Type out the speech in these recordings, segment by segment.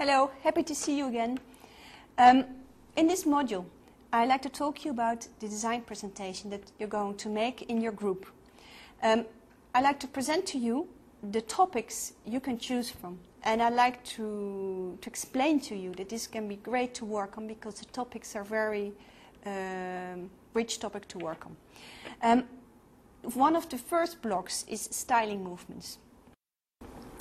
Hello, happy to see you again. Um, in this module, I'd like to talk to you about the design presentation that you're going to make in your group. Um, I'd like to present to you the topics you can choose from. And I'd like to, to explain to you that this can be great to work on because the topics are very um, rich topic to work on. Um, one of the first blocks is styling movements.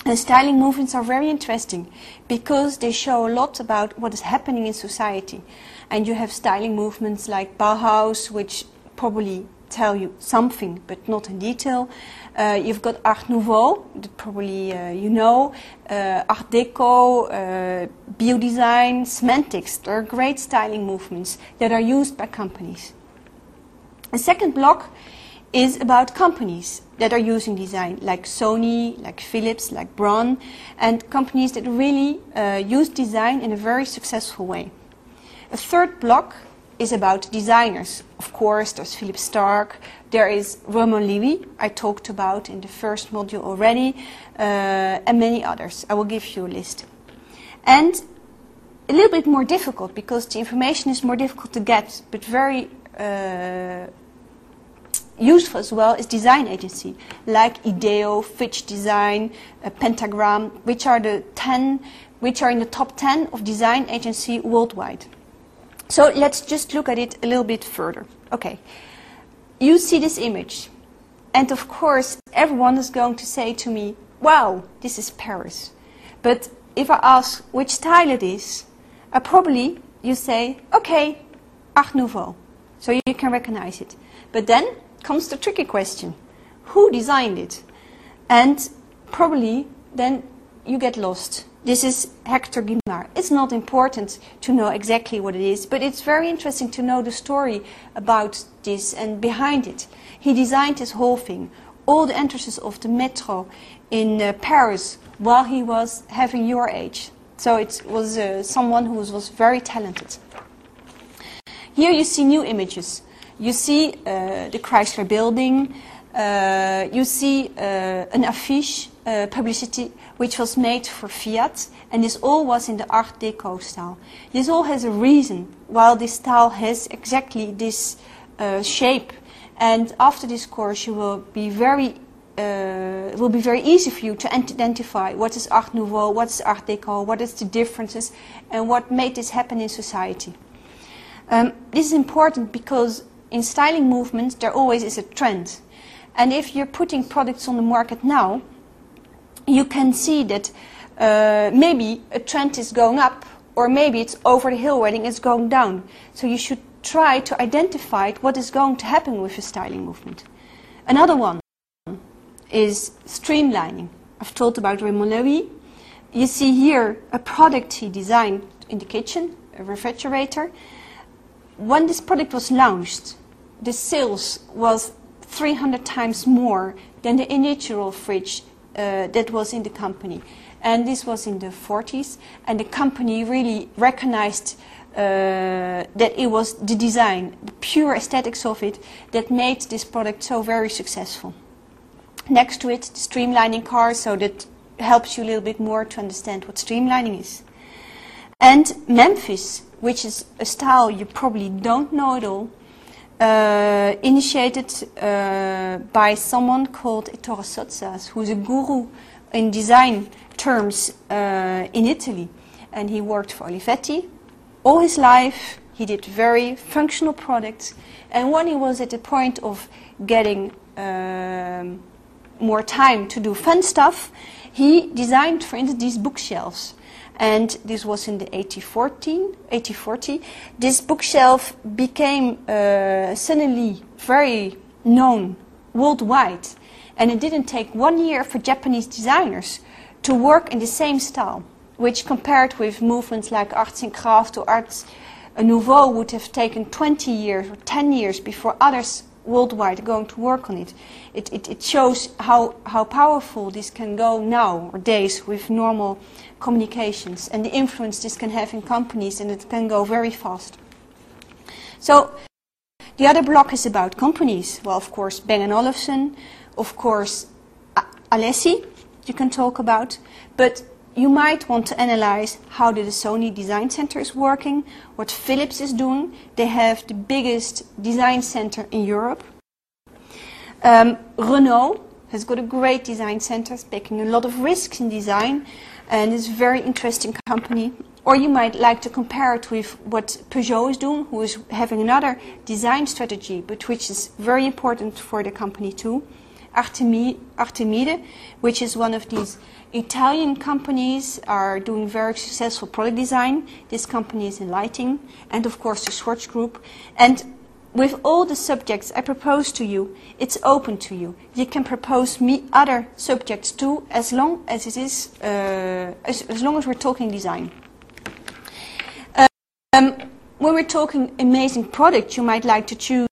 And styling movements are very interesting because they show a lot about what is happening in society. And you have styling movements like Bauhaus, which probably tell you something, but not in detail. Uh, you've got Art Nouveau, that probably uh, you know, uh, Art Deco, uh, Biodesign, Semantics. They're great styling movements that are used by companies. The second block is about companies that are using design, like Sony, like Philips, like Braun, and companies that really uh, use design in a very successful way. A third block is about designers. Of course, there's Philippe Starck, there is Raymond Loewy, I talked about in the first module already, uh, and many others. I will give you a list. And a little bit more difficult because the information is more difficult to get, but very uh, useful as well is design agency, like IDEO, Fitch Design, uh, Pentagram, which are the 10, which are in the top 10 of design agency worldwide. So let's just look at it a little bit further. Okay, you see this image, and of course, everyone is going to say to me, wow, this is Paris. But if I ask which style it is, probably you say, okay, Art Nouveau. So you can recognize it. But then comes the tricky question who designed it? And probably then you get lost this is Hector Guimard. It's not important to know exactly what it is, but it's very interesting to know the story about this and behind it. He designed this whole thing, all the entrances of the metro in uh, Paris while he was having your age. So it was uh, someone who was, was, very talented. Here you see new images. You see uh, the Chrysler building. Uh, you see uh, an affiche publicity which was made for Fiat, and this all was in the Art Deco style. This all has a reason while this style has exactly this shape. And after this course, you will be very uh, it will be very easy for you to identify what is Art Nouveau, what is Art Deco, what is the differences, and what made this happen in society. Um, this is important because in styling movements, there always is a trend. And if you're putting products on the market now, you can see that uh, maybe a trend is going up or maybe it's over the hill and it's going down. So you should try to identify what is going to happen with the styling movement. Another one is streamlining. I've told about Raymond Loewy. You see here a product he designed in the kitchen, a refrigerator. When this product was launched, the sales was 300 times more than the initial fridge uh, that was in the company. And this was in the 40s, and the company really recognized uh, that it was the design, the pure aesthetics of it, that made this product so very successful. Next to it, the streamlining car, so that helps you a little bit more to understand what streamlining is. And Memphis, which is a style you probably don't know at all, uh, initiated uh, by someone called Ettore Sottsass, who's a guru in design terms uh, in Italy. And he worked for Olivetti all his life. He did very functional products. And when he was at the point of getting um, more time to do fun stuff, he designed, for instance, these bookshelves and this was in the 1814, 1840. This bookshelf became uh, suddenly very known worldwide, and it didn't take one year for Japanese designers to work in the same style, which compared with movements like arts and craft or arts nouveau would have taken 20 years or 10 years before others worldwide going to work on it. It, it, it shows how, how powerful this can go now, or days, with normal communications, and the influence this can have in companies, and it can go very fast. So, the other block is about companies. Well, of course, Bang & Olufsen, of course, Alessi, you can talk about, but you might want to analyze how the Sony Design Center is working, what Philips is doing. They have the biggest design center in Europe. Um, Renault has got a great design center, taking a lot of risks in design, and it's a very interesting company. Or you might like to compare it with what Peugeot is doing, who is having another design strategy, but which is very important for the company too. Artemide, which is one of these Italian companies, are doing very successful product design. This company is in lighting, and of course the Swatch Group. And with all the subjects I propose to you, it's open to you. You can propose me other subjects too, as long as it is, uh, as, as, long as we're talking design. Um, when we're talking amazing products, you might like to choose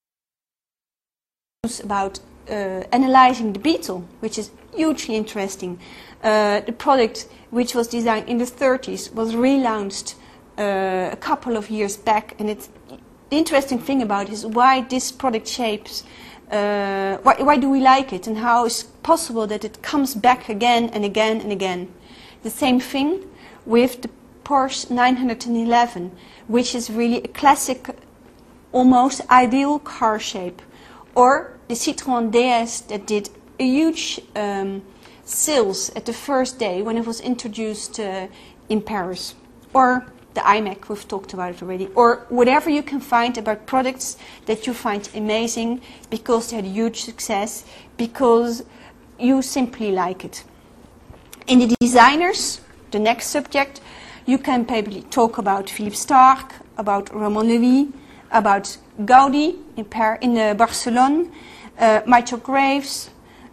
about analyzing the Beetle, which is hugely interesting. Uh, the product, which was designed in the 30s, was relaunched uh, a couple of years back, and it's the interesting thing about it is why this product shapes, uh, why, why do we like it, and how is possible that it comes back again and again and again. The same thing with the Porsche 911, which is really a classic, almost ideal car shape, or the Citroën DS that did a huge um, sales at the first day when it was introduced uh, in Paris, or the iMac, we've talked about it already, or whatever you can find about products that you find amazing because they had huge success, because you simply like it. In the designers, the next subject, you can probably talk about Philippe Starck, about Raymond Loewy, about Gaudi in, Par in uh, Barcelona, uh, Michael Graves,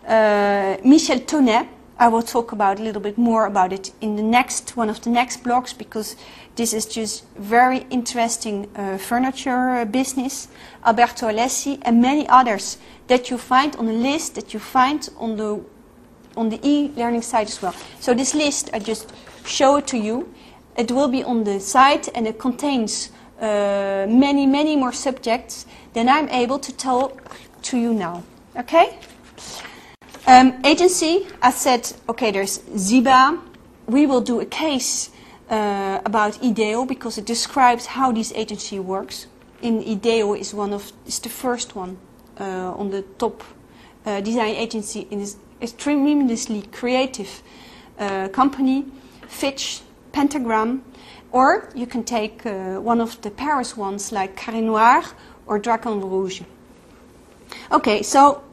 uh, Michel Thonet. I will talk about a little bit more about it in the next one of the next blocks because this is just very interesting uh, furniture uh, business. Alberto Alessi and many others that you find on the list that you find on the on the e-learning site as well. So this list, I just show it to you. It will be on the site and it contains uh, many, many more subjects than I'm able to tell to you now. Okay? Um, agency, I said, okay, there's Ziba. We will do a case uh, about IDEO because it describes how this agency works. In IDEO is one of is the first one uh, on the top uh, design agency in this tremendously creative uh, company, Fitch, Pentagram, or you can take uh, one of the Paris ones like Carré Noir or Dragon Rouge. Okay, so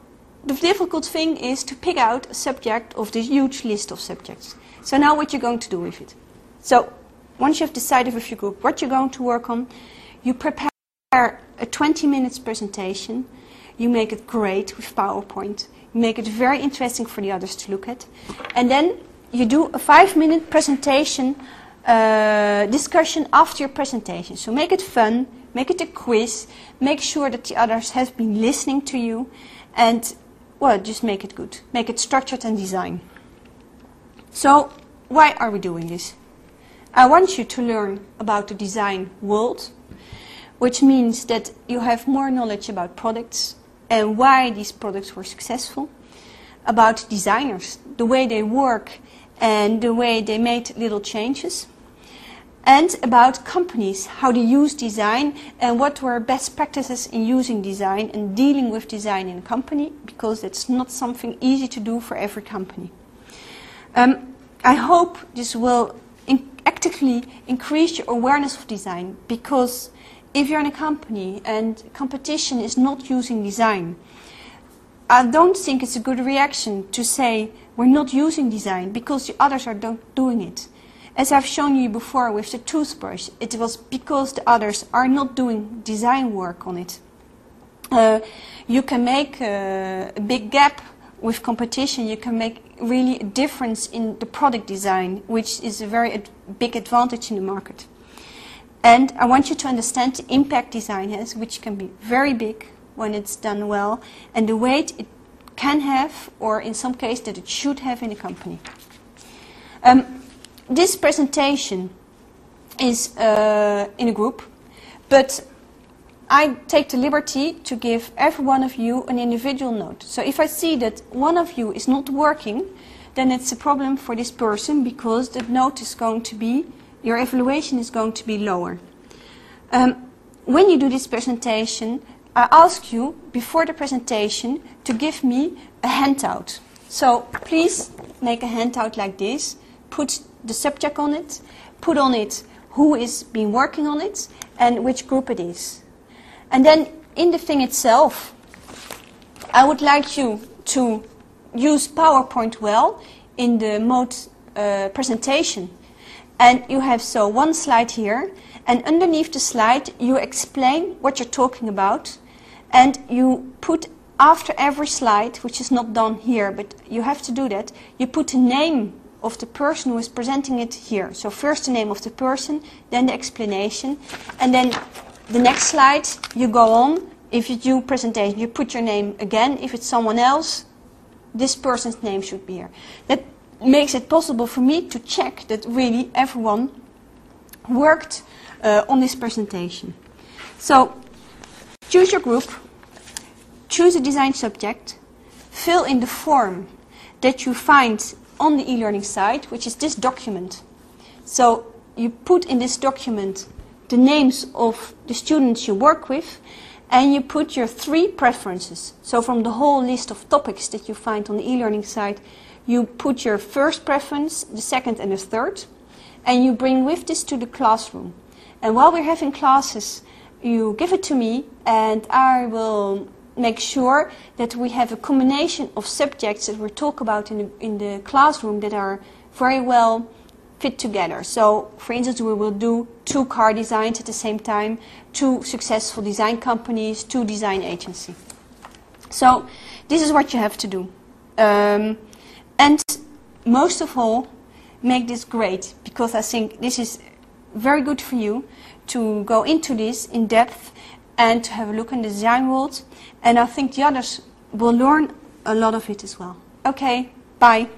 the difficult thing is to pick out a subject of this huge list of subjects. So now what you're going to do with it. So once you've decided with your group what you're going to work on, you prepare a 20 minutes presentation. You make it great with PowerPoint. You make it very interesting for the others to look at. And then you do a five minute presentation uh, discussion after your presentation. So make it fun, make it a quiz, make sure that the others have been listening to you, and well, just make it good. Make it structured and designed. So why are we doing this? I want you to learn about the design world, which means that you have more knowledge about products and why these products were successful, about designers, the way they work and the way they made little changes, and about companies, how they use design and what were best practices in using design and dealing with design in a company, because it's not something easy to do for every company. Um, I hope this will actively increase your awareness of design because if you're in a company and competition is not using design, I don't think it's a good reaction to say we're not using design because the others are doing it. As I've shown you before with the toothbrush, it was because the others are not doing design work on it. Uh, you can make a, a big gap with competition, you can make really a difference in the product design, which is a very ad big advantage in the market. And I want you to understand the impact design has, which can be very big when it's done well, and the weight it can have, or in some cases that it should have in a company. Um, this presentation is uh, in a group, but I take the liberty to give every one of you an individual note. So if I see that one of you is not working, then it's a problem for this person because the note is going to be, your evaluation is going to be lower. Um, when you do this presentation, I ask you before the presentation to give me a handout. So please make a handout like this, put the subject on it, put on it who is been working on it and which group it is. And then in the thing itself, I would like you to use PowerPoint well in the mode uh, presentation. And you have so one slide here, and underneath the slide you explain what you're talking about, and you put after every slide, which is not done here, but you have to do that, you put the name of the person who is presenting it here. So first the name of the person, then the explanation, and then the next slide you go on. If you do presentation, you put your name again. If it's someone else, this person's name should be here. That makes it possible for me to check that really everyone worked uh, on this presentation. So choose your group, choose a design subject, fill in the form that you find on the e-learning site, which is this document. So you put in this document the names of the students you work with and you put your three preferences. So from the whole list of topics that you find on the e-learning site, you put your first preference, the second and the third, and you bring with this to the classroom. And while we're having classes, you give it to me and I will make sure that we have a combination of subjects that we talk about in the, in the classroom that are very well fit together. So, for instance, we will do two car designs at the same time, two successful design companies, two design agencies. So, this is what you have to do. Um, and most of all, make this great because I think this is very good for you to go into this in depth and to have a look in the design world. And I think the others will learn a lot of it as well. Okay, bye.